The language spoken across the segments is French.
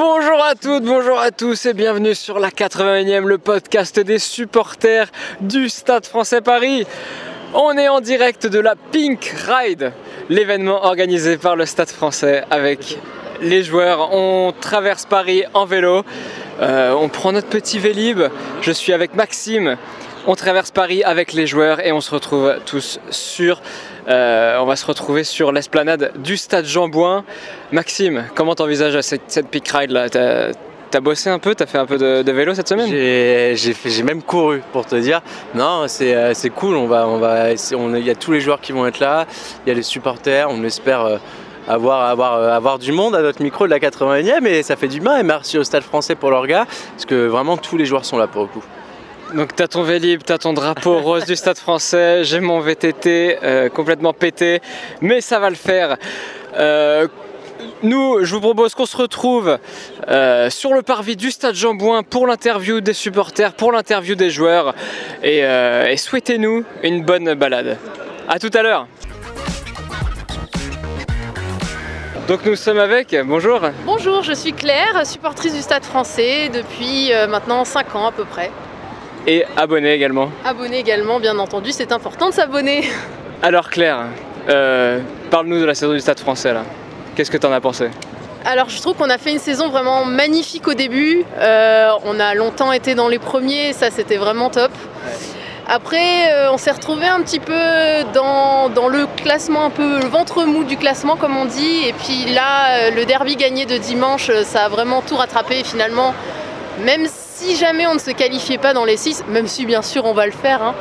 Bonjour à toutes, bonjour à tous et bienvenue sur la 81e, le podcast des supporters du Stade français Paris. On est en direct de la Pink Ride, l'événement organisé par le Stade français avec les joueurs. On traverse Paris en vélo, euh, on prend notre petit Vélib. Je suis avec Maxime. On traverse Paris avec les joueurs et on se retrouve tous sur. Euh, on va se retrouver sur l'esplanade du Stade Jean-Bouin. Maxime, comment t'envisages cette, cette Pink Ride là? T'as bossé un peu? T'as fait un peu de, vélo cette semaine? J'ai même couru pour te dire. Non, c'est euh, cool. On va, il y a tous les joueurs qui vont être là. Il y a les supporters. On espère euh, avoir du monde à notre micro de la 81e et ça fait du bien. Et merci au Stade Français pour leur gars parce que vraiment tous les joueurs sont là pour le coup. Donc t'as ton Vélib, t'as ton drapeau rose du Stade français, j'ai mon VTT euh, complètement pété, mais ça va le faire. Euh, nous, je vous propose qu'on se retrouve euh, sur le parvis du Stade Jean-Bouin pour l'interview des supporters, pour l'interview des joueurs, et, euh, et souhaitez-nous une bonne balade. A tout à l'heure. Donc nous sommes avec, bonjour, Bonjour, je suis Claire, supportrice du Stade français depuis euh, maintenant 5 ans à peu près. Et abonné également. Abonnée également, bien entendu, c'est important de s'abonner. Alors Claire, euh, parle-nous de la saison du Stade français là. Qu'est-ce que t'en as pensé? Alors je trouve qu'on a fait une saison vraiment magnifique au début. Euh, on a longtemps été dans les premiers, ça c'était vraiment top. Après, euh, on s'est retrouvé un petit peu dans, dans le classement, un peu le ventre mou du classement, comme on dit. Et puis là, le derby gagné de dimanche, ça a vraiment tout rattrapé. Et finalement, même si jamais on ne se qualifiait pas dans les 6, même si bien sûr on va le faire, hein,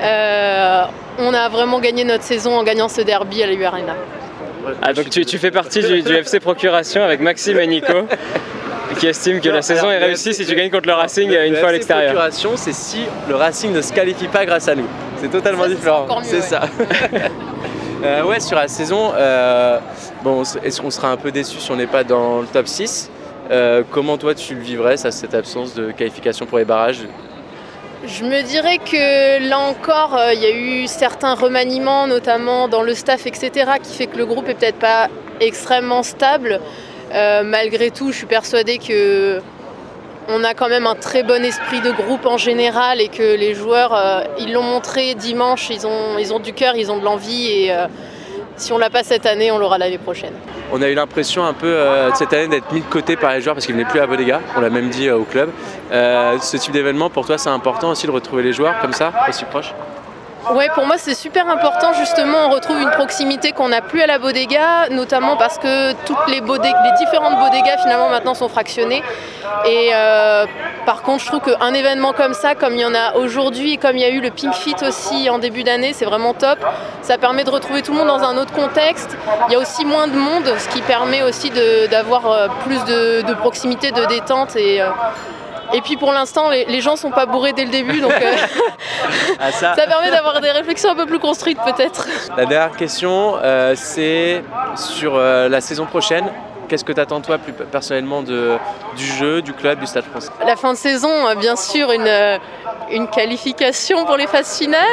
euh, on a vraiment gagné notre saison en gagnant ce derby à la U Arena. Ah donc tu, tu fais partie du, du FC Procuration avec Maxime et Nico qui estiment que la saison est réussie si tu gagnes contre le Racing Le- une le fois à l'extérieur. Procuration, c'est si le Racing ne se qualifie pas grâce à nous. C'est totalement Ça, différent. encore mieux, C'est ouais. ça. Euh, ouais, sur la saison, euh, bon, est-ce qu'on sera un peu déçu si on n'est pas dans le top 6 Euh, Comment toi tu le vivrais, ça, cette absence de qualification pour les barrages? Je me dirais que là encore, euh, il y a eu certains remaniements, notamment dans le staff, etc., qui fait que le groupe est peut-être pas extrêmement stable. Euh, malgré tout, je suis persuadée que on a quand même un très bon esprit de groupe en général et que les joueurs, ils l'ont montré dimanche, ils ont, ils ont du cœur, ils ont de l'envie et si on l'a pas cette année, on l'aura l'année prochaine. On a eu l'impression un peu euh, cette année d'être mis de côté par les joueurs parce qu'ils venaient plus à Bodega, on l'a même dit euh, au club. Euh, ce type d'événement, pour toi, c'est important aussi de retrouver les joueurs comme ça, aussi proches? Ouais, pour moi c'est super important justement. On retrouve une proximité qu'on n'a plus à la bodega, notamment parce que toutes les, les différentes bodegas finalement maintenant sont fractionnées. Et euh, par contre, je trouve qu'un événement comme ça, comme il y en a aujourd'hui, comme il y a eu le Pink Fit aussi en début d'année, c'est vraiment top. Ça permet de retrouver tout le monde dans un autre contexte. Il y a aussi moins de monde, ce qui permet aussi d'avoir euh, plus de, de proximité, de détente et euh, et puis pour l'instant, les, les gens sont pas bourrés dès le début, donc euh, Ah, ça, ça permet d'avoir des réflexions un peu plus construites peut-être. La dernière question, euh, c'est sur euh, la saison prochaine. Qu'est-ce que tu attends toi plus personnellement de, du jeu, du club, du Stade français La fin de saison, bien sûr, une, une qualification pour les phases finales.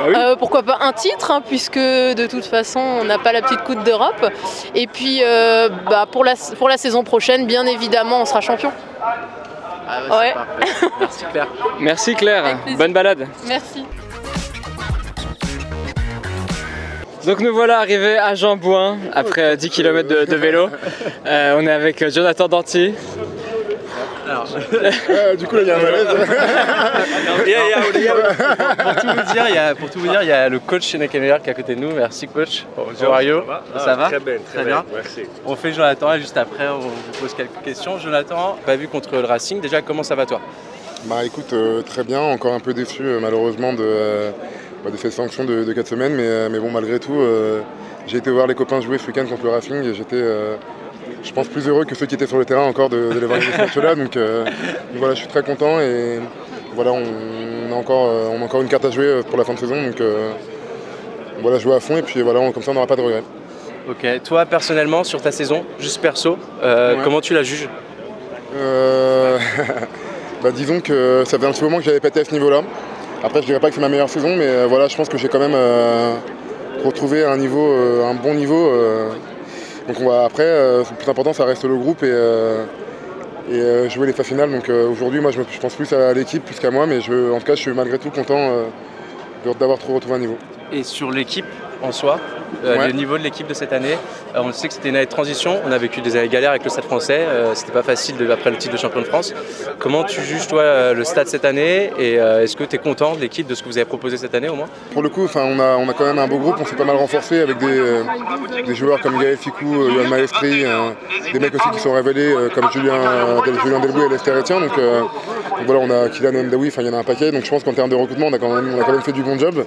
Euh, pourquoi pas un titre, hein, puisque de toute façon, on n'a pas la petite coupe d'Europe. Et puis, euh, bah, pour, la, pour la saison prochaine, bien évidemment, on sera champion. Ah, bah, c'est Ouais. parfait. Merci Claire. Merci bonne balade. Merci. Donc nous voilà arrivés à Jean-Bouin après euh, 10 km de, de vélo. Euh, on est avec euh, Jonathan Danty. Euh, du coup, là, il y a un malaise. Pour, tout vous dire, il y a, pour tout vous dire, il y a le coach chez Nakameyer qui est à côté de nous. Merci coach. Bonjour Mario. Ça va Très bien, très, Très bien. bien. Merci. On fait Jonathan et juste après on vous pose quelques questions. Jonathan, pas vu contre le Racing, déjà comment ça va toi? Bah écoute, euh, très bien. Encore un peu déçu, euh, malheureusement, de, euh, bah, de cette sanction de, de 4 semaines. Mais, euh, mais bon, malgré tout, euh, j'ai été voir les copains jouer ce week-end contre le Racing et j'étais, euh, je pense, plus heureux que ceux qui étaient sur le terrain encore de, de les voir ce match-là. Donc, euh, donc voilà, je suis très content et voilà, on, a encore, euh, on a encore une carte à jouer euh, pour la fin de saison. Donc euh, voilà, jouer à fond et puis voilà, on- comme ça, on n'aura pas de regrets. Ok, toi personnellement sur ta saison, juste perso, euh, Ouais. comment tu la juges? Bah, disons que ça fait un petit moment que j'avais pété à ce niveau-là. Après, je dirais pas que c'est ma meilleure saison, mais voilà, je pense que j'ai quand même retrouvé un niveau, un bon niveau. Euh, Donc on va après, le plus important ça reste le groupe et, et jouer les phases finales. Donc aujourd'hui moi je, pense plus à l'équipe plus qu'à moi, mais je, en tout cas je suis malgré tout content d'avoir retrouvé un niveau. Et sur l'équipe en soi, euh, le niveau de l'équipe de cette année. Euh, on sait que c'était une année de transition, on a vécu des années galères avec le Stade français, euh, c'était pas facile après le titre de champion de France. Comment tu juges toi le Stade cette année et est-ce que tu es content de l'équipe, de ce que vous avez proposé cette année au moins? Pour le coup, on a, on a quand même un beau groupe, on s'est pas mal renforcé avec des, joueurs comme Gaël Ficou, Yoann Maestri, des mecs aussi qui sont révélés comme Julien, Julien Delbou et Lester Etienne. Donc, voilà, on a Kylian Mdaoui, il y en a un paquet. Donc je pense qu'en termes de recrutement, on a, quand même, on a quand même fait du bon job.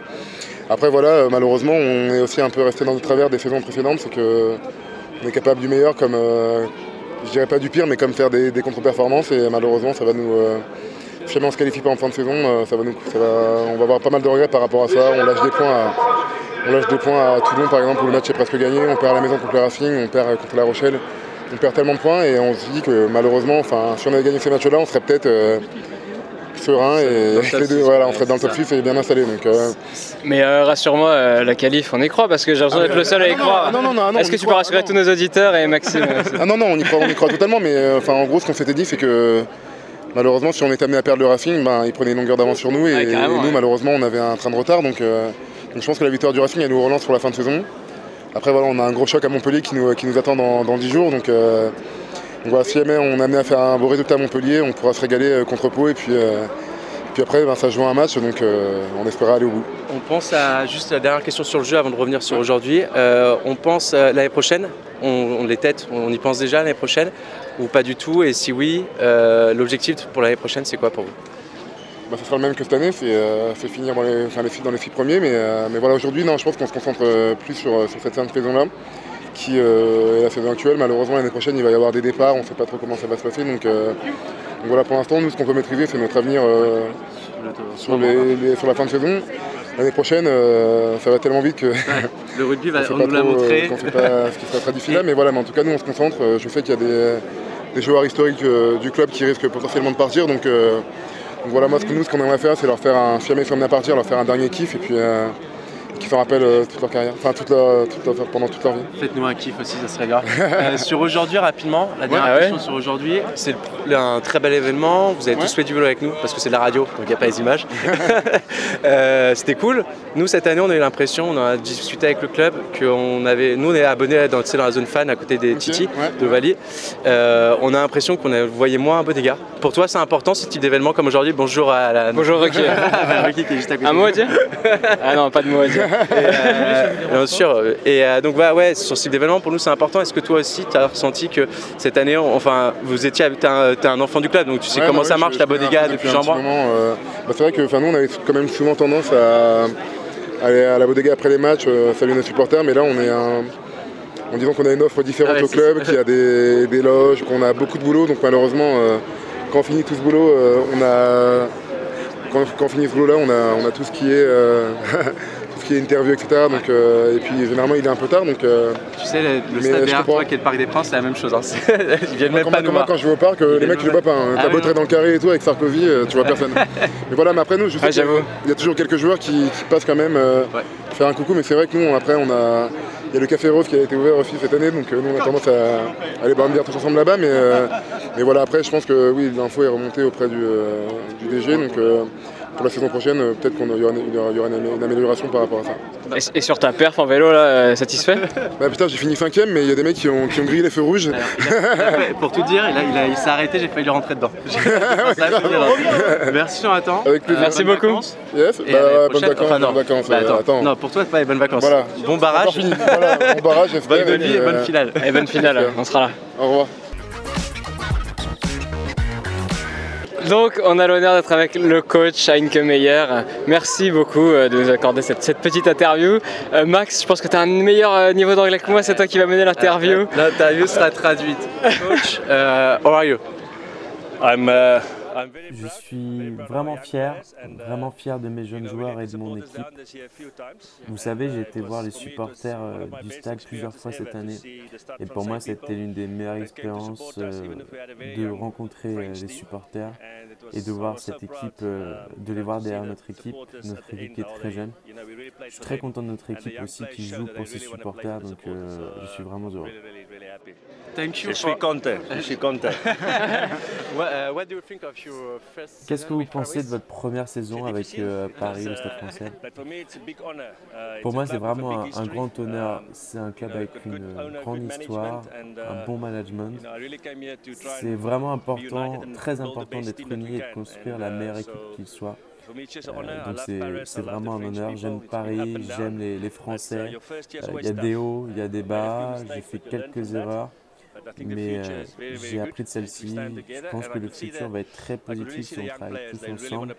Après voilà, euh, malheureusement, on est aussi un peu resté dans le travers des saisons précédentes, c'est qu'on est capable du meilleur comme, euh, je dirais pas du pire, mais comme faire des, contre-performances et malheureusement ça va nous... Euh, si jamais on se qualifie pas en fin de saison, ça va nous, on va avoir pas mal de regrets par rapport à ça. On lâche des points à, on lâche des points à Toulon par exemple où le match est presque gagné, on perd à la maison contre le Racing, on perd contre La Rochelle, on perd tellement de points et on se dit que malheureusement, enfin, si on avait gagné ces matchs-là, on serait peut-être serein et les deux, voilà, on serait dans le top 6 et bien installé. Donc, euh. Mais euh, rassure-moi, euh, la qualif, on y croit parce que j'ai l'impression d'être le seul à y croire. Est-ce que tu peux rassurer tous nos auditeurs et Maxime Ah non, non, on y croit, on y croit totalement, mais enfin, en gros, ce qu'on s'était dit, c'est que malheureusement, si on est amené à perdre le Racing, ben, il prenait une longueur d'avance sur nous et, nous, malheureusement, on avait un train de retard. Donc, je pense que la victoire du Racing, elle nous relance pour la fin de saison. Après, voilà, on a un gros choc à Montpellier qui nous, qui nous attend dans, dans 10 jours. Donc, voilà, si jamais on est amené à faire un beau résultat à Montpellier, on pourra se régaler contre Pau et puis, puis après, ben, ça joue un match, donc euh, on espérait aller au bout. On pense à juste la dernière question sur le jeu avant de revenir sur aujourd'hui. Euh, on pense euh, l'année prochaine, on, les tête, on y pense déjà l'année prochaine ou pas du tout? Et si oui, l'objectif pour l'année prochaine, c'est quoi pour vous? Bah, ça sera le même que cette année, c'est finir dans les, enfin, dans les six premiers. Mais, mais voilà, aujourd'hui, je pense qu'on se concentre plus sur, cette saison-là, qui est la saison actuelle. Malheureusement, l'année prochaine, il va y avoir des départs, on ne sait pas trop comment ça va se passer. Donc, donc voilà, pour l'instant, nous, ce qu'on peut maîtriser, c'est notre avenir euh, sur, la fin de saison. L'année prochaine, euh, ça va tellement vite que. le rugby va on, nous l'a montré. Euh, sait pas ce qui sera très difficile là, mais voilà, mais en tout cas, nous, on se concentre. Je sais qu'il y a des, joueurs historiques du club qui risquent potentiellement de partir. Donc, voilà, moi, ce que nous, ce qu'on aimerait faire, c'est leur faire un. Si jamais ils sont à partir, leur faire un dernier kiff et puis qui s'en rappellent euh, toute leur carrière, enfin toute pendant toute leur vie. Faites-nous un kiff aussi, ça serait grave. Euh, sur aujourd'hui, rapidement, la dernière question sur aujourd'hui, c'est un très bel événement. Vous avez tous fait du vélo avec nous parce que c'est de la radio, donc il n'y a pas les images. Euh, c'était cool. Nous, cette année, on a eu l'impression, on a discuté avec le club, qu'on avait, nous, on est abonnés dans, dans la zone fan à côté des Titi de Vali. on a l'impression qu'on voyait moins un peu des gars. Pour toi, c'est important ce type d'événement comme aujourd'hui? Bonjour à la. Bonjour Rocky. Ricky qui est juste à côté. Un mot à dire Ah non, pas de mot à dire. Euh, bien sûr. Et euh, donc bah, ouais, sur ce type d'événement, pour nous c'est important. Est-ce que toi aussi tu as ressenti que cette année, enfin, vous étiez, t'es un, un, enfant du club, donc tu sais comment bah ça marche la bodega depuis jean euh, bah, c'est vrai que nous on avait quand même souvent tendance à aller à la bodega après les matchs, saluer nos supporters, mais là on est un en disant qu'on a une offre différente ah au club, qu'il y a des, des loges, qu'on a beaucoup de boulot. Donc malheureusement, quand on finit tout ce boulot, on a quand, on finit ce boulot-là, on a, on a tout ce qui est qui est interview, etc. Donc, euh, et puis généralement il est un peu tard. Donc, euh, tu sais, le, stade derrière toi qui est le Parc des Princes, c'est la même chose. Hein. Ils viennent même pas nous Quand je vais au parc, euh, les mecs, je les vois pas. Hein. Ah, T'as dans le carré et tout avec Sarkozy, tu vois personne. mais voilà, mais après nous, je sais qu'il y a toujours quelques joueurs qui, passent quand même faire un coucou. Mais c'est vrai que nous, après, on a. Il y a le Café Rose qui a été ouvert aussi cette année, donc nous on a tendance à aller boire une bière tous ensemble là-bas. Mais, mais voilà, après je pense que oui, l'info est remontée auprès du, du DG. Donc, pour la saison prochaine, euh, peut-être qu'il y aura, une, amélioration par rapport à ça. Et, sur ta perf en vélo, là, euh, satisfait bah putain, j'ai fini cinquième, mais il y a des mecs qui ont, qui ont grillé les feux rouges. pour tout dire, il, s'est arrêté, j'ai failli lui rentrer dedans. Merci Jonathan. Avec plaisir. Merci beaucoup. Yes, bah, bonnes vacances. non. vacances bah, attends. non, pour toi, pas les bonnes vacances. Voilà. Bon barrage. voilà, bon barrage. Bonne vie et bonne finale. Et bonne finale, on sera là. Au revoir. Donc, on a l'honneur d'être avec le coach Heinke Meyer. Merci beaucoup euh, de nous accorder cette, petite interview. Euh, Max, je pense que tu as un meilleur euh, niveau d'anglais que moi, c'est toi qui vas mener l'interview. L'interview sera traduite. Coach, how are you? I'm uh, Je suis vraiment fier, vraiment fier de mes jeunes joueurs et de mon équipe. Vous savez, j'ai été voir les supporters euh, du stade plusieurs fois cette année et pour moi c'était l'une des meilleures expériences euh, de rencontrer euh, les supporters et de voir cette équipe, de les voir derrière notre équipe, notre équipe qui est très jeune. Je suis très content de notre équipe aussi qui joue pour ses supporters, donc je suis vraiment heureux. Je suis content. Je suis content. Qu'est-ce que vous pensez de votre première saison avec euh, Paris au Stade français Pour moi, c'est vraiment un, grand honneur. C'est un club avec une grande histoire, un bon management. C'est vraiment important, très important d'être uni et de construire la meilleure équipe qu'il soit. Euh, donc c'est vraiment un honneur. J'aime Paris, j'aime les, les, Français. Euh, il y a des hauts, il y a des bas. J'ai fait quelques erreurs mais euh, j'ai appris de celle-ci. Je pense que le futur va être très positif si on travaille tous ensemble.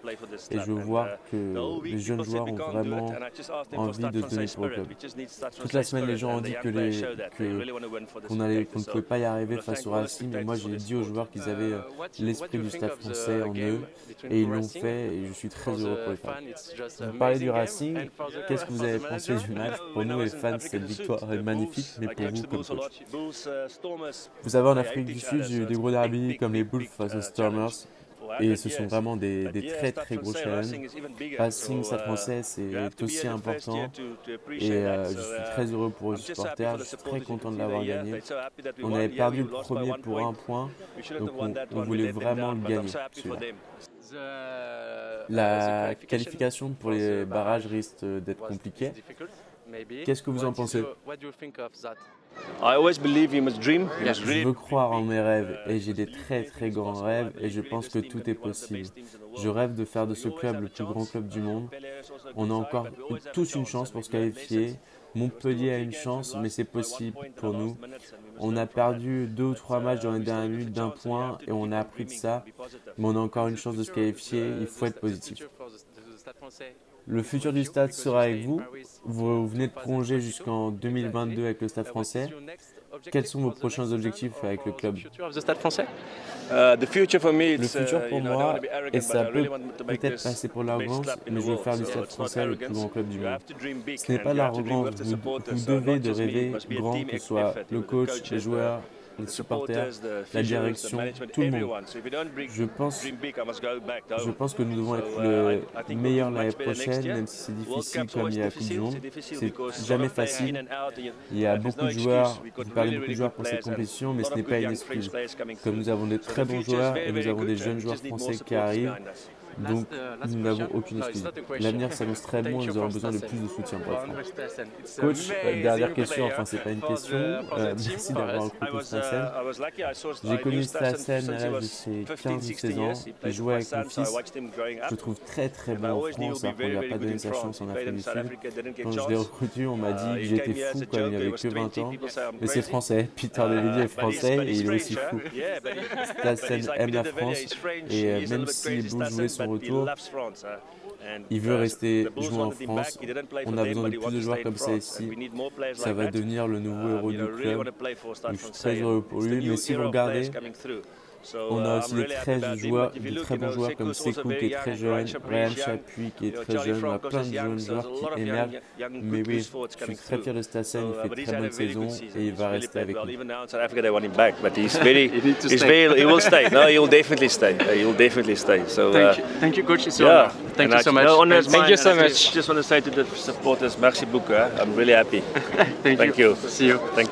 Et je vois uh, que les jeunes joueurs ont vraiment envie de donner pour le club. Toute la semaine, les gens ont dit que les, qu'on allait, qu'on ne pouvait pas y arriver face au Racing. Mais moi, j'ai dit aux joueurs qu'ils avaient uh, euh, l'esprit du stade français en eux. Et ils l'ont fait. Et je suis très heureux pour les fans. Vous parlez du Racing. Qu'est-ce que vous avez pensé du match Pour nous, les fans, cette victoire est magnifique. Mais pour vous, comme coach vous savez, en Afrique du Sud, des gros derbys comme les Bulls face aux Stormers. Et ce sont vraiment des, très très gros challenges. Racing Stade français, c'est aussi important. Et euh, je suis très heureux pour les supporters. Je suis très content de l'avoir gagné. On avait perdu le premier pour un point, donc on, voulait vraiment le gagner. La qualification pour les barrages risque d'être compliquée. Qu'est-ce que vous en pensez? je veux croire en mes rêves et j'ai des très très grands rêves et je pense que tout est possible. Je rêve de faire de ce club le plus grand club du monde. On a encore tous une chance pour se qualifier. Montpellier a une chance, mais c'est possible pour nous. On a perdu deux ou trois matchs dans les dernières minutes d'un point et on a appris de ça. Mais on a encore une chance de se qualifier. Il faut être positif. Le futur du stade sera avec vous. Vous venez de prolonger jusqu'en 2022 avec le stade français. Quels sont vos prochains objectifs avec le club? Uh, Le futur pour moi, et ça peut peut-être passer pour l'arrogance, mais je veux faire du stade français le plus grand club du monde. Ce n'est pas l'arrogance, vous, vous devez de rêver grand, que ce soit le coach, les joueurs, les supporters, la direction, tout le monde. Je pense, je pense que nous devons être le meilleur l'année prochaine, même si c'est difficile comme il y a la Coupe du Monde. C'est jamais facile. Il y a beaucoup de joueurs, vous parlez beaucoup de joueurs pour cette compétition, mais ce n'est pas une excuse. Comme nous avons des très bons joueurs et nous avons des jeunes joueurs français qui arrivent, donc, nous n'avons aucune excuse. L'avenir s'annonce très bon et nous aurons besoin de plus de soutien pour Coach, euh, dernière question, enfin, c'est pas une question. Euh, merci d'avoir recruté Stassen. J'ai connu Stassen à l'âge de ses 15-16 ans. J'ai joué avec mon fils. Je le trouve très très bon en France, alors qu'on lui a pas donné sa chance en Afrique du Sud. Quand je l'ai recruté, on m'a dit que j'étais fou quand il n'avait que 20 ans. Mais c'est français. Peter Levy est français et il est aussi fou. Stassen aime la France et même si les Blues retour. Il veut rester jouer en France. On a besoin de plus de joueurs comme ça ici. Ça va devenir le nouveau héros du club. je suis très heureux pour lui. Mais si vous regardez, on a uh, aussi des très, joueurs, de très bons joueurs comme Sekou qui est très jeune, Ryan Chapuis qui est très jeune, on a plein de jeunes joueurs qui émergent. Mais oui, je suis très fier de Stassen, il fait très bonne saison et il va rester avec nous. he will stay. No, he will definitely stay. He will definitely stay. So, thank, you. thank you, coach. Yeah. Thank you so much. No, thank you so much. Just want to say to the supporters, merci beaucoup. I'm really happy. thank, thank you. you. See you. Thank you.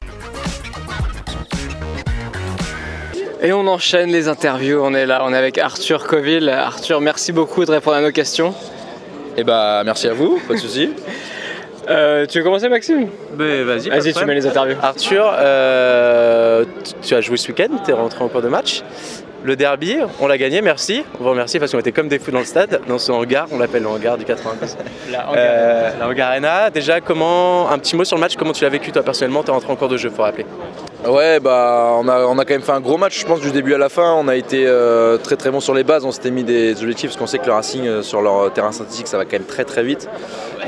Et on enchaîne les interviews, on est là, on est avec Arthur Coville. Arthur, merci beaucoup de répondre à nos questions. Et eh bah merci à vous, pas de soucis. Euh, tu veux commencer Maxime? Ben, Vas-y, vas-y tu mets les interviews. Arthur, euh, tu as joué ce week-end, tu es rentré en cours de match. Le derby, on l'a gagné, merci. On vous remercie parce qu'on était comme des fous dans le stade, dans ce hangar, on l'appelle le hangar du 92. La hangar, euh, la hangar Arena. Déjà, comment, un petit mot sur le match, comment tu l'as vécu toi personnellement? Tu es rentré en cours de jeu, faut rappeler. Ouais, bah, on, a, on quand même fait un gros match, je pense, du début à la fin. On a été euh, très très bon sur les bases. On s'était mis des objectifs parce qu'on sait que le Racing, euh, sur leur terrain synthétique, ça va quand même très très vite.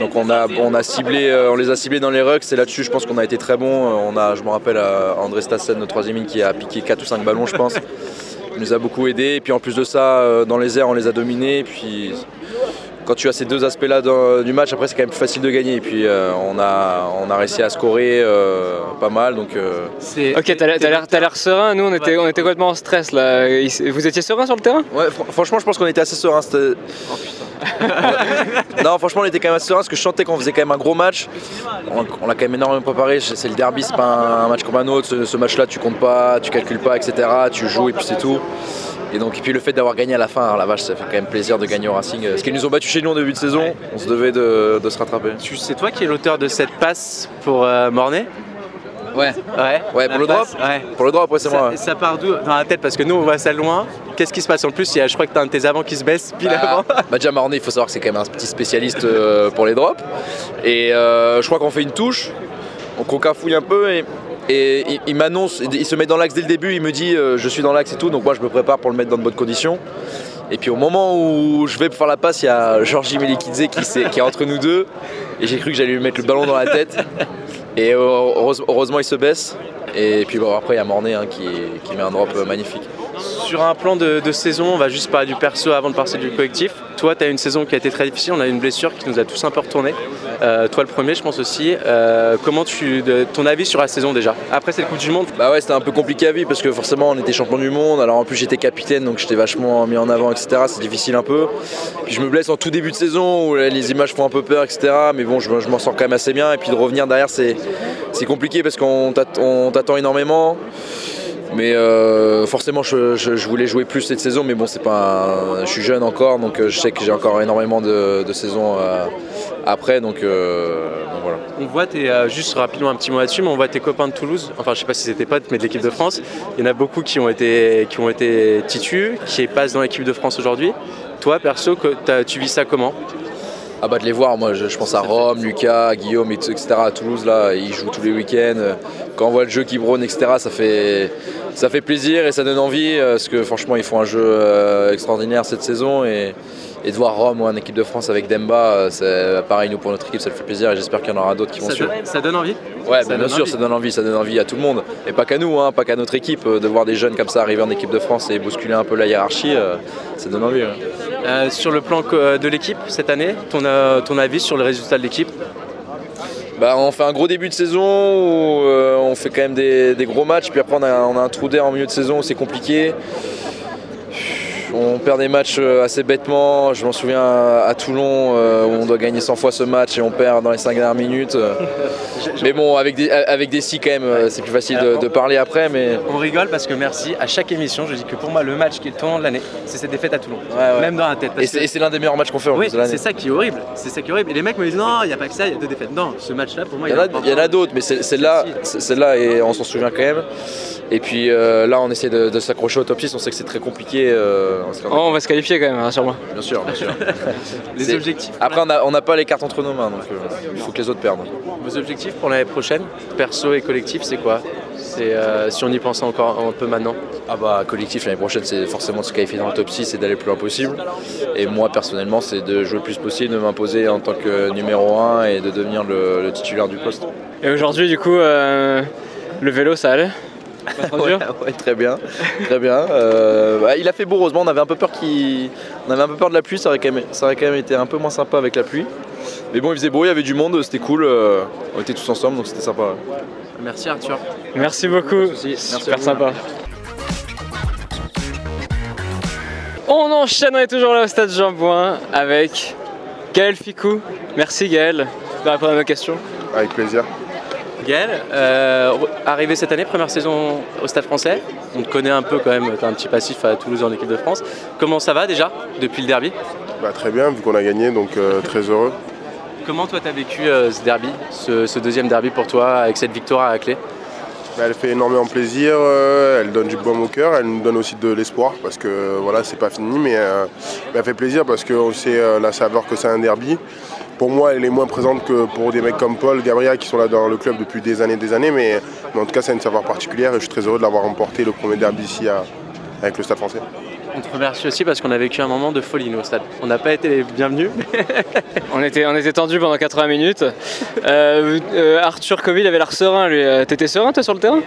Donc on, a, ciblé, euh, on les a ciblés dans les rucks. Et là-dessus, je pense qu'on a été très bon. On a, je me rappelle, André Stassen, notre troisième ligne, qui a piqué 4 ou 5 ballons, je pense. Il nous a beaucoup aidé. Et puis en plus de ça, dans les airs, on les a dominés. Puis quand tu as ces deux aspects-là du match, après c'est quand même plus facile de gagner. Et puis on, a, on a réussi à scorer pas mal. Donc, Ok, t'as l'air serein. Nous, on était, on était complètement en stress là. Vous étiez serein sur le terrain? Ouais, franchement, je pense qu'on était assez serein. Oh, non, franchement, on était quand même assez serein parce que je sentais qu'on faisait quand même un gros match. On, l'a quand même énormément préparé. C'est le derby, c'est pas un, match comme un autre. Ce, match-là, tu comptes pas, tu calcules pas, etc. Tu joues et puis c'est tout. Et donc, et puis le fait d'avoir gagné à la fin, la vache, ça fait quand même plaisir de gagner au Racing. Ce qu'ils nous ont battu chez nous en début de saison, on se devait de, se rattraper. C'est toi qui es l'auteur de cette passe pour euh, Mornay? Ouais. Ouais. Ouais, pour le drop Ouais. Pour le drop, ouais, c'est moi. Ça part d'où? Dans la tête, parce que nous, on voit ça loin. Qu'est-ce qui se passe En plus, il y a, je crois que tu as un de tes avants qui se baisse pile bah, avant. Bah, déjà, Marné, il faut savoir que c'est quand même un petit spécialiste euh, pour les drops. Et euh, je crois qu'on fait une touche, on cafouille un peu et. Et il, m'annonce, il se met dans l'axe dès le début, il me dit euh, je suis dans l'axe et tout, donc moi je me prépare pour le mettre dans de bonnes conditions. Et puis au moment où je vais faire la passe, il y a Georgi Melikidze qui, qui est entre nous deux. Et j'ai cru que j'allais lui mettre le ballon dans la tête. Et heureusement il se baisse. Et puis bon, après, il y a Mornay hein, qui, met un drop euh, magnifique. Sur un plan de, saison, on va juste parler du perso avant de passer du collectif. Toi, tu as une saison qui a été très difficile. On a eu une blessure qui nous a tous un peu retourné. Euh, toi, le premier, je pense aussi. Euh, comment tu, ton avis sur la saison déjà Après, c'est le coup du monde? Bah ouais, c'était un peu compliqué à vivre parce que forcément, on était champion du monde. Alors en plus, j'étais capitaine, donc j'étais vachement mis en avant, etc. C'est difficile un peu. Puis je me blesse en tout début de saison où les images font un peu peur, etc. Mais bon, je, je m'en sors quand même assez bien. Et puis de revenir derrière, c'est compliqué parce qu'on t'attend énormément. Mais euh, forcément, je, voulais jouer plus cette saison, mais bon, c'est pas. je suis jeune encore, donc euh, je sais que j'ai encore énormément de, saisons euh, après, donc, voilà. On voit, es, juste rapidement un petit mot là-dessus, mais on voit tes copains de Toulouse. Enfin, je sais pas si c'était potes, mais de l'équipe de France. Il y en a beaucoup qui ont été, qui ont été titus, qui passent dans l'équipe de France aujourd'hui. Toi, perso, tu vis ça comment? Ah bah de les voir, moi je, pense à Rome, Lucas, Guillaume, etc. à Toulouse, là, ils jouent tous les week-ends. Quand on voit le jeu qui brûle, etc., ça fait, ça fait plaisir et ça donne envie, euh, parce que franchement ils font un jeu euh, extraordinaire cette saison. Et, et de voir Rome ou en équipe de France avec Demba, euh, c'est pareil, nous pour notre équipe, ça le fait plaisir et j'espère qu'il y en aura d'autres qui vont suivre. Ça donne envie? Ouais, bien sûr, ça donne envie, ça donne envie à tout le monde. Et pas qu'à nous, hein, pas qu'à notre équipe, de voir des jeunes comme ça arriver en équipe de France et bousculer un peu la hiérarchie, ça donne envie. sur le plan de l'équipe cette année, ton, ton avis sur le résultat de l'équipe? Bah, on fait un gros début de saison où euh, on fait quand même des, gros matchs, puis après on a, on a un trou d'air en milieu de saison où c'est compliqué on perd des matchs euh, assez bêtement. Je m'en souviens à Toulon euh, où on doit gagner 100 fois ce match et on perd dans les 5 dernières minutes. mais bon, avec des, avec des si quand même, c'est plus facile de, parler après. Mais... On rigole parce que merci, à chaque émission, je dis que pour moi, le match qui est le tournant de l'année, c'est cette défaite à Toulon. Même dans la tête. Et c'est l'un des meilleurs matchs qu'on fait en oui, C'est ça qui est horrible. C'est ça qui est horrible. Et les mecs me disent non, il n'y a pas que ça, il y a deux défaites. Non, ce match-là, pour moi, il y, en a, d'autres, mais c'est là, là et on s'en souvient quand même. Et puis euh, là, on essaie de, s'accrocher au top 6. On sait que c'est très compliqué. Oh, on va se qualifier quand même, rassure-moi. Bien sûr, bien sûr. les objectifs. Après, on n'a pas les cartes entre nos mains, donc euh, il faut que les autres perdent. Vos objectifs pour l'année prochaine, perso et collectif, c'est quoi? C'est euh, si on y pense encore un peu maintenant Ah bah collectif l'année prochaine c'est forcément de se qualifier dans le top 6 et d'aller le plus loin possible. Et moi personnellement c'est de jouer le plus possible, de m'imposer en tant que numéro 1 et de devenir le, titulaire du poste. Et aujourd'hui du coup euh, le vélo ça allait? ouais, très bien, très bien. Euh, bah, il a fait beau, heureusement. On avait un peu peur qu'il, on avait un peu peur de la pluie. Ça aurait quand même, ça aurait quand même été un peu moins sympa avec la pluie. Mais bon, il faisait beau, il y avait du monde, c'était cool. Euh, on était tous ensemble, donc c'était sympa. Merci Arthur. Merci beaucoup. Merci Super sympa. On enchaîne, on est toujours là au stade Jean-Bouin avec Gaël Ficou. Merci Gaël de répondre à nos questions. Avec plaisir. Gaël, euh, arrivé cette année, première saison au Stade français. On te connaît un peu quand même, tu as un petit passif à Toulouse en équipe de France. Comment ça va déjà depuis le derby bah, Très bien, vu qu'on a gagné, donc euh, très heureux. Comment toi tu as vécu euh, ce derby, ce, deuxième derby pour toi, avec cette victoire à la clé? Bah, elle fait énormément plaisir, elle donne du baume au cœur, elle nous donne aussi de l'espoir parce que voilà, c'est pas fini, mais elle fait plaisir parce qu'on sait la saveur que c'est un derby pour moi, elle est moins présente que pour des mecs comme Paul, Gabriel qui sont là dans le club depuis des années des années. Mais, en tout cas, c'est une savoir particulière et je suis très heureux de l'avoir remporté le premier derby ici avec le Stade français. On te remercie aussi parce qu'on a vécu un moment de folie nous au stade. On n'a pas été les bienvenus. on était, on était tendu pendant 80 minutes. Euh, euh, Arthur Covid avait l'air serein lui. Euh, t'étais serein toi sur le terrain?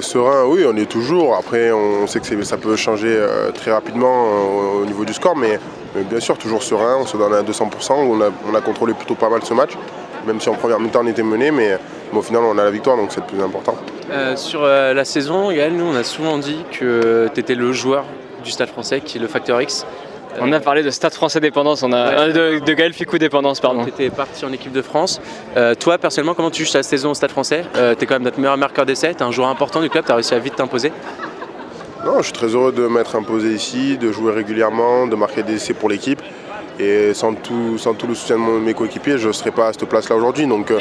Serein, oui, on est toujours. Après, on sait que ça peut changer très rapidement au niveau du score, mais, bien sûr, toujours serein. On se donne à 200%. On a, on a contrôlé plutôt pas mal ce match, même si en première mi-temps on était mené, mais, au final on a la victoire, donc c'est le plus important. sur la saison, Gaël, nous on a souvent dit que tu étais le joueur du Stade français, qui est le facteur X. On a parlé de Stade français dépendance, on a, de, de, Gaël Ficou dépendance, pardon. Tu étais parti en équipe de France. Euh, toi, personnellement, comment tu juges ta saison au Stade français? Euh, Tu es quand même notre meilleur marqueur d'essai, tu es un joueur important du club, tu as réussi à vite t'imposer Non, je suis très heureux de m'être imposé ici, de jouer régulièrement, de marquer des essais pour l'équipe. Et sans tout, sans tout le soutien de mes coéquipiers, je ne serais pas à cette place-là aujourd'hui. Donc euh,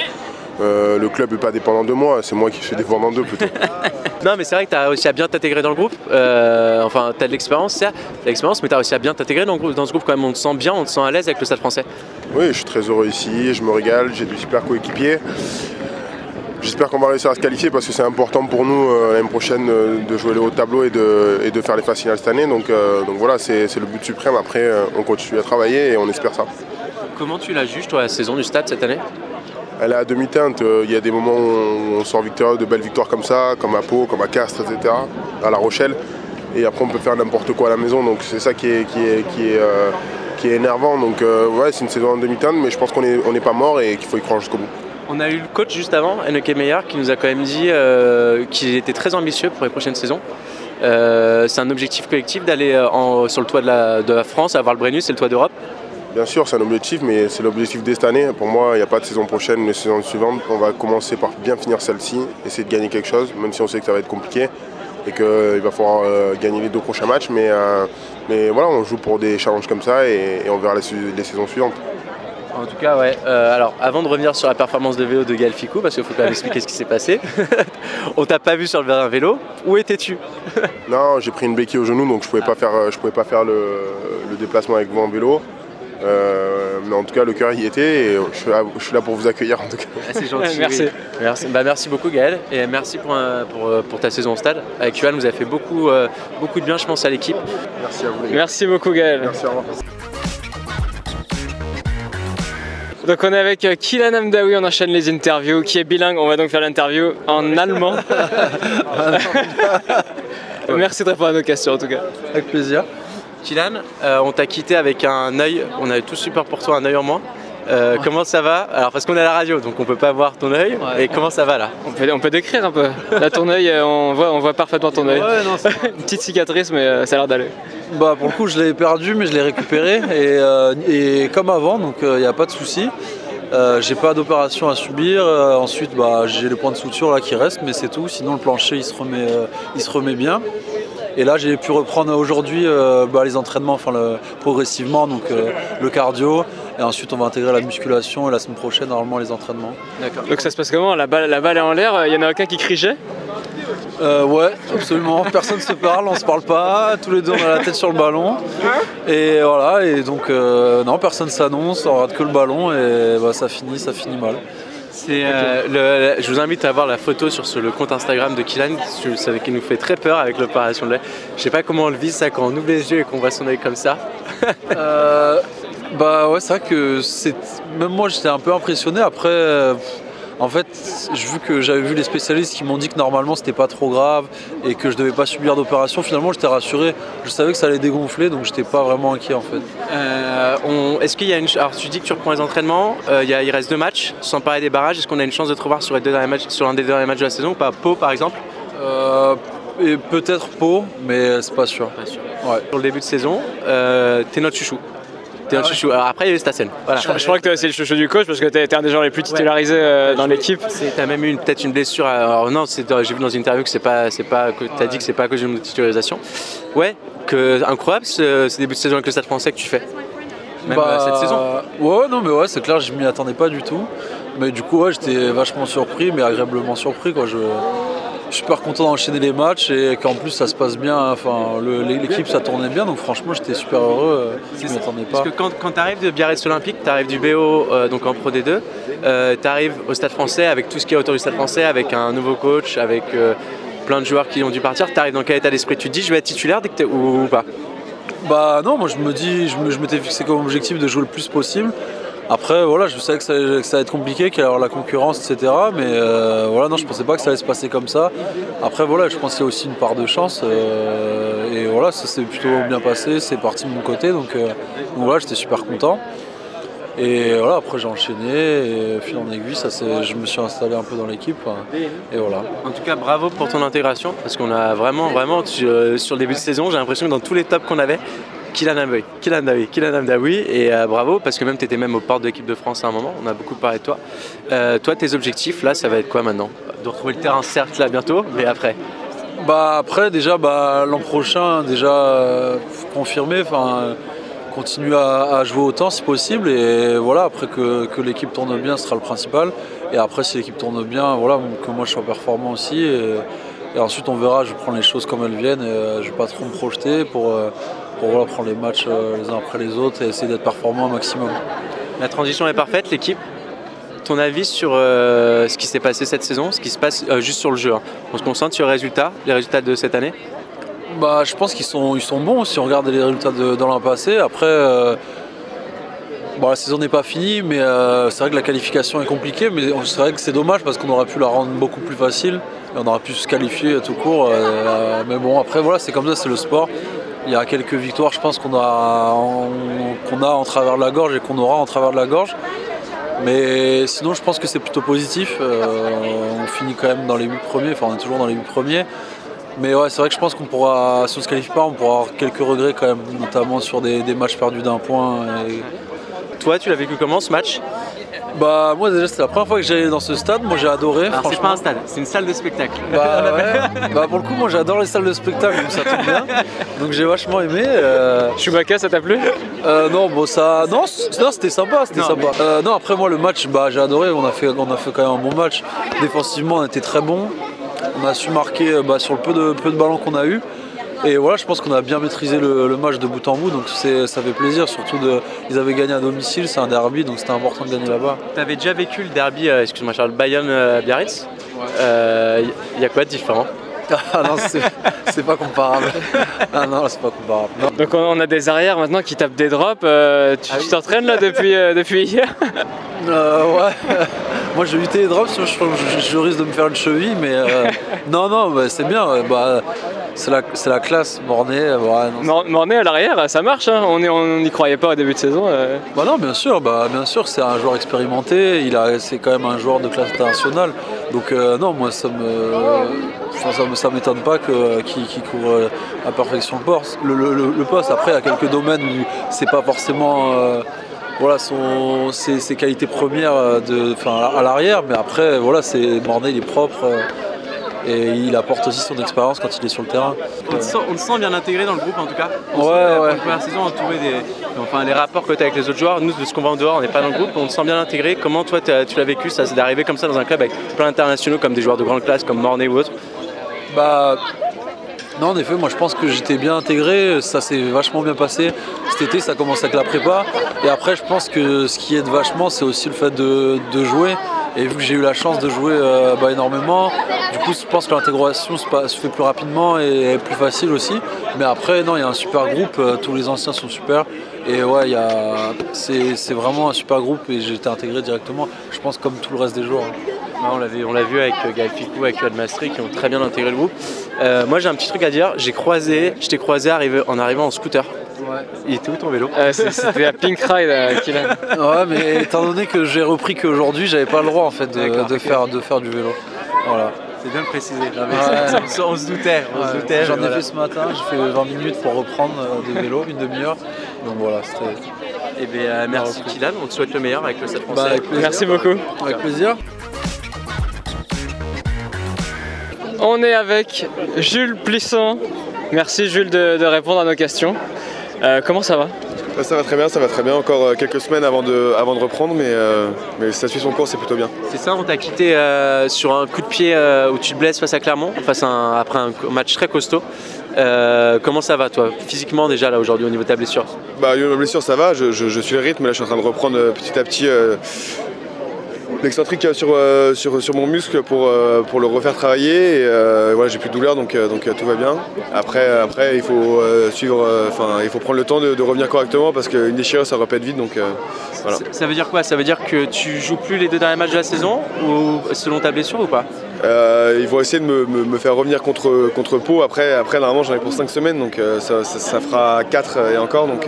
euh, le club n'est pas dépendant de moi, c'est moi qui suis dépendant d'eux plutôt. non, mais c'est vrai que tu as réussi à bien t'intégrer dans le groupe. Euh, enfin, tu as de l'expérience, c'est l'expérience, mais tu as réussi à bien t'intégrer dans, dans, ce groupe quand même. On te sent bien, on te sent à l'aise avec le stade français. Oui, je suis très heureux ici, je me régale, j'ai de super coéquipiers. J'espère qu'on va réussir à se qualifier parce que c'est important pour nous euh, l'année prochaine de jouer le haut tableau et de, et de faire les phases finales cette année. Donc, donc voilà, c'est le but suprême. Après, on continue à travailler et on espère ça. Comment tu la juges, toi, la saison du stade cette année? Elle est à demi-teinte. Euh, il y a des moments où on sort victorieux, de belles victoires comme ça, comme à Pau, comme à Castres, etc., à La Rochelle. Et après, on peut faire n'importe quoi à la maison. Donc c'est ça qui est, qui est, qui est, euh, qui est énervant. Donc euh, ouais, c'est une saison en demi-teinte, mais je pense qu'on n'est on pas mort et qu'il faut y croire jusqu'au bout. On a eu le coach juste avant, Enneke Meyer, qui nous a quand même dit qu'il était très ambitieux pour les prochaines saisons. c'est un objectif collectif d'aller sur le toit de la, de la France, avoir le Brennus et le toit d'Europe. Bien sûr, c'est un objectif, mais c'est l'objectif de cette année. Pour moi, il n'y a pas de saison prochaine, les saisons suivantes. On va commencer par bien finir celle-ci, essayer de gagner quelque chose, même si on sait que ça va être compliqué et qu'il va falloir euh, gagner les deux prochains matchs. Euh, mais voilà, on joue pour des challenges comme ça et, on verra les, saisons suivantes. En tout cas, ouais. Euh, alors, avant de revenir sur la performance de vélo de Gaël Ficou, parce qu'il faut quand même expliquer ce qui s'est passé, on t'a pas vu sur le vélo. Où étais-tu Non, j'ai pris une béquille au genou, donc je pouvais pas faire, je pouvais pas faire le, le déplacement avec vous en vélo. Euh, mais en tout cas, le cœur y était et je suis, là, pour vous accueillir en tout cas. Ah, c'est gentil. merci. Merci. Bah, merci beaucoup Gaël et merci pour, pour, pour, ta saison au stade. Avec Yuan, vous avez fait beaucoup, euh, beaucoup de bien, je pense, à l'équipe. Merci à vous. Merci beaucoup Gaël. Merci, au revoir. Donc on est avec euh, Kylan Amdaoui, on enchaîne les interviews, qui est bilingue, on va donc faire l'interview en allemand. Merci de répondre à nos questions en tout cas. Avec plaisir. Kylan, euh, on t'a quitté avec un œil, on avait tous super pour toi, un œil en moins. Euh, comment ça va Alors parce qu'on est à la radio, donc on peut pas voir ton œil. Et comment ça va là on peut, on peut, décrire un peu. Là ton œil, euh, on voit, on voit parfaitement ton œil. Une petite cicatrice, mais ça a l'air d'aller. Bah pour le coup, je l'ai perdu, mais je l'ai récupéré et, comme avant, donc il n'y a pas de souci. j'ai pas d'opération à subir. ensuite, bah, j'ai le point de suture là qui reste, mais c'est tout. Sinon, le plancher il se remet, il se remet bien. Et là, j'ai pu reprendre aujourd'hui euh, bah, les entraînements enfin, progressivement, donc euh, le cardio. Et ensuite, on va intégrer la musculation et la semaine prochaine, normalement, les entraînements. D'accord. Donc ça se passe comment la balle, la balle est en l'air, il y en a aucun qui criait euh, ouais, absolument. Personne ne se parle, on se parle pas. Tous les deux, on a la tête sur le ballon. Et voilà. Et donc, non, personne s'annonce. On rate que le ballon et bah, ça finit, ça finit mal. Euh, je vous invite à voir la photo sur le compte Instagram de Kylan, qui nous fait très peur avec l'opération de l'œil. Je sais pas comment on le vit ça quand on ouvre les yeux et qu'on voit son œil comme ça. Bah ouais, c'est vrai que c'est même moi j'étais un peu impressionné. Après, euh, en fait, vu que j'avais vu les spécialistes qui m'ont dit que normalement c'était pas trop grave et que je devais pas subir d'opération, finalement j'étais rassuré. Je savais que ça allait dégonfler, donc j'étais pas vraiment inquiet en fait. Euh, est-ce qu'il y a une alors tu dis que tu reprends les entraînements, euh, il, reste deux matchs, sans parler des barrages. Est-ce qu'on a une chance de te revoir sur, les deux matchs, sur un des derniers matchs de la saison ou pas? Pau par exemple? Et peut-être Pau, mais c'est pas sûr. Pas sûr. Pour le début de saison, t'es notre chouchou. Ah Alors après, il y a eu Stassen. Voilà. Je, crois que c'est le chouchou du coach parce que tu es un des gens les plus titularisés euh, dans l'équipe. Tu as même eu peut-être une blessure. Alors non, j'ai vu dans une interview que c'est pas, pas, que tu as dit que c'est pas à cause d'une titularisation. Ouais, que incroyable ce, ce, début de saison avec le Stade français que tu fais. Même bah, euh, cette saison. Ouais, non, mais ouais, c'est clair, je m'y attendais pas du tout. Mais du coup, ouais, j'étais vachement surpris, mais agréablement surpris. Quoi. Je, je super content d'enchaîner les matchs et qu'en plus ça se passe bien. Enfin, l'équipe ça tournait bien, donc franchement j'étais super heureux. Je m'y attendais pas. Parce que quand, quand tu arrives de Biarritz Olympique, tu arrives du BO euh, donc en Pro D2, euh, tu arrives au Stade Français avec tout ce qui est autour du Stade Français, avec un nouveau coach, avec euh, plein de joueurs qui ont dû partir. Tu arrives dans quel état d'esprit? Tu te dis je vais être titulaire dès que ou, ou, pas? Bah non, moi je me dis, je m'étais fixé comme objectif de jouer le plus possible. Après, voilà, je savais que ça, allait être compliqué, qu'il allait y avoir la concurrence, etc. Mais euh, voilà, non, je pensais pas que ça allait se passer comme ça. Après, voilà, je pense qu'il y a aussi une part de chance. euh, et voilà, ça s'est plutôt bien passé, c'est parti de mon côté. Donc, euh, donc voilà, j'étais super content. Et voilà, après j'ai enchaîné, et fil en aiguille, ça, je me suis installé un peu dans l'équipe. Et voilà. En tout cas, bravo pour ton intégration, parce qu'on a vraiment, vraiment, euh, sur le début de saison, j'ai l'impression que dans tous les tops qu'on avait, Kylian Mbappé, Kylian Mbappé, Kylian Mbappé, et euh, bravo, parce que même tu étais même aux portes de l'équipe de France à un moment, on a beaucoup parlé de toi. Euh, toi, tes objectifs, là, ça va être quoi maintenant? De retrouver le terrain, certes, là, bientôt, mais après. Bah après déjà bah, l'an prochain déjà euh, confirmer, enfin euh, continuer à, à jouer autant si possible et voilà après que, que l'équipe tourne bien ce sera le principal. Et après si l'équipe tourne bien voilà que moi je sois performant aussi et, et ensuite on verra je prends les choses comme elles viennent et euh, je vais pas trop me projeter pour, euh, pour voilà, prendre les matchs euh, les uns après les autres et essayer d'être performant au maximum. La transition est parfaite, l'équipe. Ton avis sur euh, ce qui s'est passé cette saison, ce qui se passe euh, juste sur le jeu. hein. On se concentre sur les résultats, les résultats de cette année? Bah, je pense qu'ils sont, ils sont bons si on regarde les résultats de, dans l'an passé. Après, euh, bon, la saison n'est pas finie, mais c'est vrai que la qualification est compliquée. Mais c'est vrai que c'est dommage parce qu'on aurait pu la rendre beaucoup plus facile. Et on aurait pu se qualifier tout court. mais bon, après, voilà, c'est comme ça, c'est le sport. Il y a quelques victoires, je pense, qu'on a, a en travers de la gorge et qu'on aura en travers de la gorge. Mais sinon, je pense que c'est plutôt positif. Euh, on finit quand même dans les 8 premiers, enfin, on est toujours dans les 8 premiers. Mais ouais, c'est vrai que je pense qu'on pourra, si on se qualifie pas, on pourra avoir quelques regrets quand même, notamment sur des, des matchs perdus d'un point. Toi, tu l'as vécu comment ce match? Bah moi déjà c'était la première fois que j'allais dans ce stade, moi j'ai adoré. Alors, c'est pas un stade, c'est une salle de spectacle. Bah ouais, bah pour le coup moi j'adore les salles de spectacle donc ça tombe bien. Donc j'ai vachement aimé. euh, Chewbacca, ça t'a plu? euh, non bon ça. Non, c'était sympa, c'était sympa. Euh, non après moi le match bah j'ai adoré, on a fait on a fait quand même un bon match. Défensivement on était très bon. On a su marquer bah, sur le peu de, peu de ballons qu'on a eu. Et voilà, je pense qu'on a bien maîtrisé le, le match de bout en bout, donc ça fait plaisir. Surtout, de, ils avaient gagné à domicile, c'est un derby, donc c'était important de gagner là-bas. T'avais déjà vécu le derby, euh, excuse-moi Charles, Bayern-Biarritz Il y a quoi de différent? Ah non, c'est pas comparable. Ah non, c'est pas comparable. Non. Donc on a des arrières maintenant qui tapent des drops. euh, tu Ah tu t'entraînes là depuis, euh, depuis hier? Euh, ouais. Moi, je vais éviter les drops, sinon je, je- je risque de me faire une cheville, mais euh, non, non, bah, c'est bien. euh, Bah, c'est la, classe, Mornay. euh, non, Mornay à l'arrière, ça marche. hein. On n'y croyait pas au début de saison. euh. Bah non, bien sûr, bah, bien sûr, c'est un joueur expérimenté, il a, c'est quand même un joueur de classe internationale. Donc euh, non, moi ça me, ça, m'étonne pas que, qu'il, qu'il couvre euh, à perfection le poste. Le, le- le- le poste. Après, il y a quelques domaines où c'est pas forcément euh, voilà, son, ses, ses qualités premières euh, de, à l'arrière, mais après, voilà, c'est Mornay, il est propre. Et il apporte aussi son expérience quand il est sur le terrain. on te, sent, on te sent bien intégré dans le groupe en tout cas. On Ouais, une première saison, entouré des, enfin, les rapports que tu as avec les autres joueurs. Nous, de ce qu'on voit en dehors, on n'est pas dans le groupe, on te sent bien intégré. Comment toi, tu l'as vécu ça, c'est d'arriver comme ça dans un club avec plein d'internationaux comme des joueurs de grande classe comme Mornay ou autres Bah non en effet moi je pense que j'étais bien intégré, ça s'est vachement bien passé. Cet été ça commence avec la prépa et après je pense que ce qui aide vachement c'est aussi le fait de, de jouer et vu que j'ai eu la chance de jouer euh, bah, énormément, du coup je pense que l'intégration se, fait plus rapidement et plus facile aussi. Mais après non il y a un super groupe, euh, tous les anciens sont super et ouais c'est vraiment un super groupe et j'ai été intégré directement, je pense comme tout le reste des joueurs. hein. On l'a vu, on l'a vu avec euh, Gaël Ficou, avec Yoann Mastri qui ont très bien intégré le groupe. Moi j'ai un petit truc à dire, j'ai croisé, je t'ai croisé en arrivant en scooter. Il était où ton vélo Euh, c'est- C'était à Pink Ride, euh, Kylian. Ouais, mais étant donné que j'ai repris qu'aujourd'hui, j'avais pas le droit en fait de, faire, de faire du vélo. Voilà. C'est bien. Ouais. on, se- doutait, on se Ouais, doutait. J'en ai voilà. fait ce matin, j'ai fait 20 minutes pour reprendre euh, de vélo, une demi-heure. Donc voilà, c'était. Eh bien, euh, merci Kylian, on te souhaite le meilleur avec le Stade français. Bah, avec plaisir. Merci beaucoup. Avec plaisir. On est avec Jules Plisson. Merci Jules de, de répondre à nos questions. Euh, comment ça va Ça va très bien, ça va très bien. Encore euh, quelques semaines avant de, avant de reprendre, mais, euh, mais ça suit son cours, c'est plutôt bien. C'est ça, on t'a quitté euh, sur un coup de pied euh, où tu te blesses face à Clermont, face à un- après un match très costaud. Euh, comment ça va toi, physiquement déjà là aujourd'hui au niveau de ta blessure? Bah, ma blessure, ça va, je, je- je suis le rythme, là je suis en train de reprendre petit à petit. Euh, l'excentrique sur, sur, sur, mon muscle pour, pour le refaire travailler. Et voilà, j'ai plus de douleur donc, donc tout va bien. Après, après il faut suivre, enfin il faut prendre le temps de, revenir correctement parce qu'une déchirure ça répète vite donc voilà. Ça veut dire quoi? Ça veut dire que tu joues plus les deux derniers matchs de la saison ou selon ta blessure ou pas? Ils vont essayer de me, faire revenir contre, contre Pau. Après, après normalement j'en ai pour 5 semaines, donc ça, ça, fera 4 et encore. Donc,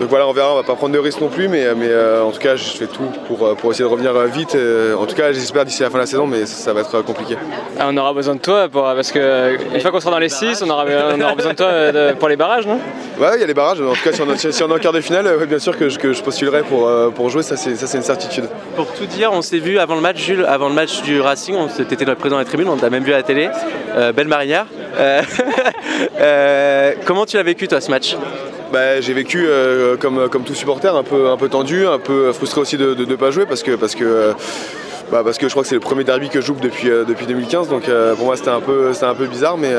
donc voilà, on verra, on va pas prendre de risques non plus, mais, mais euh, en tout cas, je fais tout pour, euh, pour essayer de revenir euh, vite. en tout cas, j'espère d'ici la fin de la saison, mais ça, va être compliqué. Ah, on aura besoin de toi pour, parce que une fois qu'on sera dans les 6, on aura, on aura besoin de toi pour les barrages, non? Ouais, il y a les barrages. En tout cas, si on, est en quart de finale, bien sûr que je, que je postulerai pour, pour jouer, ça c'est une certitude. Pour tout dire, on s'est vu avant le match, Jules, avant le match du Racing, on était notre président des tribunes, on t'a même vu à la télé, belle marinière. comment tu as vécu toi ce match? Bah, j'ai vécu euh, comme, comme tout supporter, un peu, un peu tendu, un peu frustré aussi de ne pas jouer parce que, parce que euh, bah, parce que je crois que c'est le premier derby que je joue depuis, euh, depuis 2015, donc pour moi c'était un peu, un peu bizarre, mais,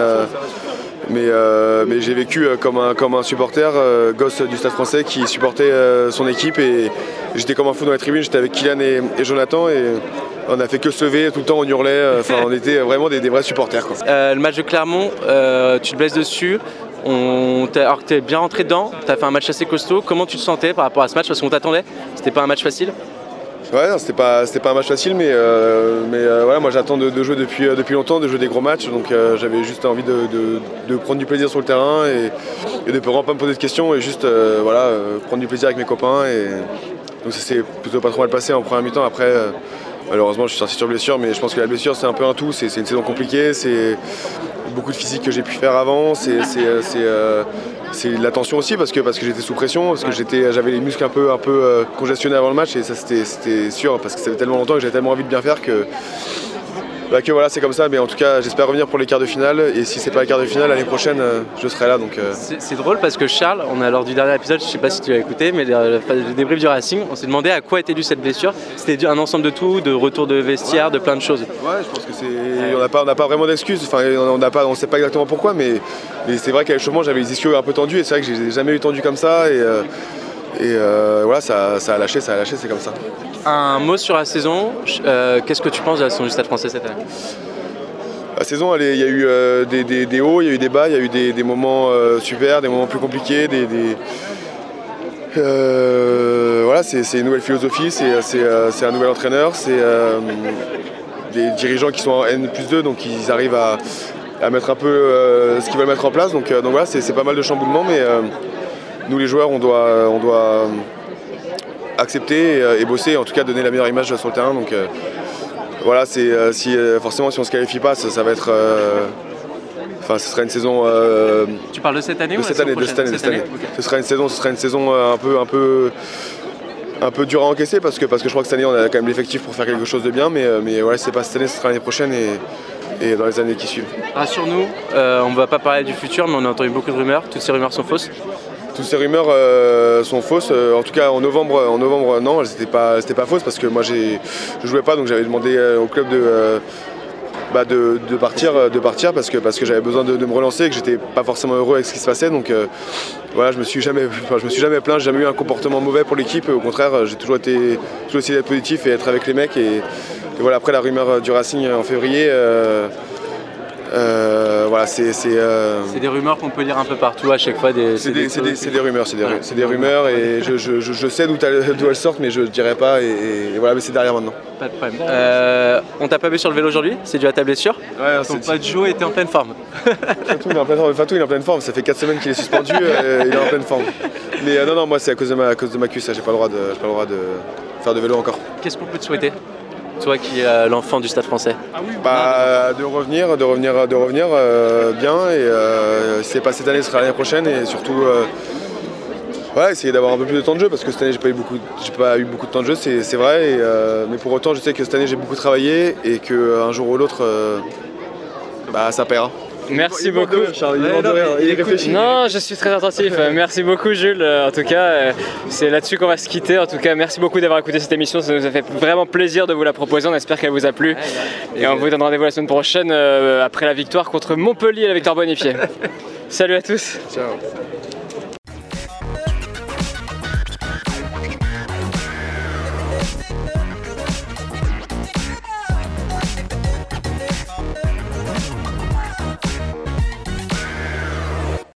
mais, mais j'ai vécu comme un, comme un supporter, gosse du Stade français qui supportait son équipe et j'étais comme un fou dans les tribunes, j'étais avec Kylian et, Jonathan et on a fait que se lever tout le temps, on hurlait, enfin on était vraiment des, vrais supporters. le match de Clermont, tu te blesses dessus, alors que tu es bien rentré dedans, tu as fait un match assez costaud. Comment tu te sentais par rapport à ce match Parce qu'on t'attendait C'était pas un match facile? Ouais, c'était pas, pas un match facile, mais, euh, mais euh, voilà, moi j'attends de, jouer depuis, euh, depuis longtemps, de jouer des gros matchs, donc j'avais juste envie de, prendre du plaisir sur le terrain et, de vraiment pas me poser de questions et juste voilà, prendre du plaisir avec mes copains. Et, donc ça s'est plutôt pas trop mal passé en première mi-temps. Après, malheureusement, je suis sorti sur blessure, mais je pense que la blessure c'est un peu un tout, c'est une saison compliquée, c'est beaucoup de physique que j'ai pu faire avant. C'est euh, euh, l'attention aussi parce que, parce que j'étais sous pression, parce que j'avais les muscles un peu, un peu euh, congestionnés avant le match et ça c'était sûr parce que ça fait tellement longtemps que j'avais tellement envie de bien faire que bah que voilà, c'est comme ça, mais en tout cas, j'espère revenir pour les quarts de finale. Et si c'est pas les quarts de finale, l'année prochaine, euh, je serai là. Donc, euh. c'est, drôle parce que Charles, on a lors du dernier épisode, je sais pas si tu l'as écouté, mais le, débrief du Racing, on s'est demandé à quoi était due cette blessure. C'était un ensemble de tout, de retour de vestiaire, de plein de choses. Ouais, je pense que c'est. On n'a pas, pas vraiment d'excuses. Enfin, on n'a pas, on sait pas exactement pourquoi, mais, c'est vrai qu'à l'échauffement, j'avais les ischios un peu tendus et c'est vrai que j'ai jamais eu tendu comme ça. Et, euh, et voilà, ça, ça a lâché, ça a lâché, c'est comme ça. Un mot sur la saison. Euh, qu'est-ce que tu penses de la saison du Stade français cette année? La saison, il y a eu euh, des, hauts, il y a eu des bas, il y a eu des, moments euh, super, des moments plus compliqués, des, voilà, c'est une nouvelle philosophie, c'est un nouvel entraîneur, c'est des dirigeants qui sont en N plus 2, donc ils arrivent à, mettre un peu ce qu'ils veulent mettre en place. Donc, donc voilà, c'est pas mal de chamboulements, mais nous les joueurs, on doit, on doit accepter euh, et, bosser, en tout cas donner la meilleure image sur le terrain. Donc euh, voilà, c'est euh, si forcément si on se qualifie pas, ça, va être Enfin, ce sera une saison. tu parles de cette année de cette, année, de cette année, cette année. Ce sera une saison, ce sera une saison un peu, un peu, un peu dure à encaisser parce que parce que je crois que cette année on a quand même l'effectif pour faire quelque chose de bien, mais mais voilà, c'est pas cette année, ce sera l'année prochaine et, et dans les années qui suivent. Rassure-nous, on ne va pas parler du futur, mais on a entendu beaucoup de rumeurs. Toutes ces rumeurs sont fausses toutes ces rumeurs euh, sont fausses. Euh, en tout cas, en novembre, en novembre non, elles n'étaient pas, pas fausses parce que moi, je ne jouais pas, donc j'avais demandé euh, au club bah, de, de, partir, de partir parce que, parce que j'avais besoin de, me relancer et que j'étais pas forcément heureux avec ce qui se passait. Donc voilà, je me suis jamais, je me suis jamais plaint, j'ai jamais eu un comportement mauvais pour l'équipe. Au contraire, j'ai toujours toujours essayé d'être positif et être avec les mecs. Et, voilà, après la rumeur du Racing en février. Euh, voilà, euh, c'est. des rumeurs qu'on peut lire un peu partout à chaque fois. C'est des, rumeurs, c'est des, rumeurs et je, sais d'où elles sortent, mais je ne dirais pas. Et, voilà, mais c'est derrière maintenant. Pas de problème. Euh, on t'a pas vu sur le vélo aujourd'hui? C'est dû à ta blessure? Ouais, Ton pote Joe était en pleine forme. Fatou, il est en pleine forme. Fatou, il est en pleine forme. Ça fait 4 semaines qu'il est suspendu, il est en pleine forme. Mais non, non, moi c'est à cause de ma, à cause de ma cuisse, j'ai pas, le droit de, pas le droit de faire de vélo encore. Qu'est-ce qu'on peut te souhaiter? Toi qui es l'enfant du Stade français bah, De revenir, de revenir, de revenir euh, bien. Et euh, si c'est pas cette année, ce sera l'année prochaine. Et surtout, euh, ouais, essayer d'avoir un peu plus de temps de jeu parce que cette année, j'ai pas eu beaucoup, pas eu beaucoup de temps de jeu, c'est vrai. mais pour autant, je sais que cette année, j'ai beaucoup travaillé et qu'un jour ou l'autre, bah, ça paiera. Merci beaucoup. non, je suis très attentif. merci beaucoup, Jules. En tout cas, euh, c'est là-dessus qu'on va se quitter. En tout cas, merci beaucoup d'avoir écouté cette émission. Ça nous a fait vraiment plaisir de vous la proposer. On espère qu'elle vous a plu. Et on vous donne rendez-vous la semaine prochaine euh, après la victoire contre Montpellier, la victoire bonifiée. Salut à tous. Ciao.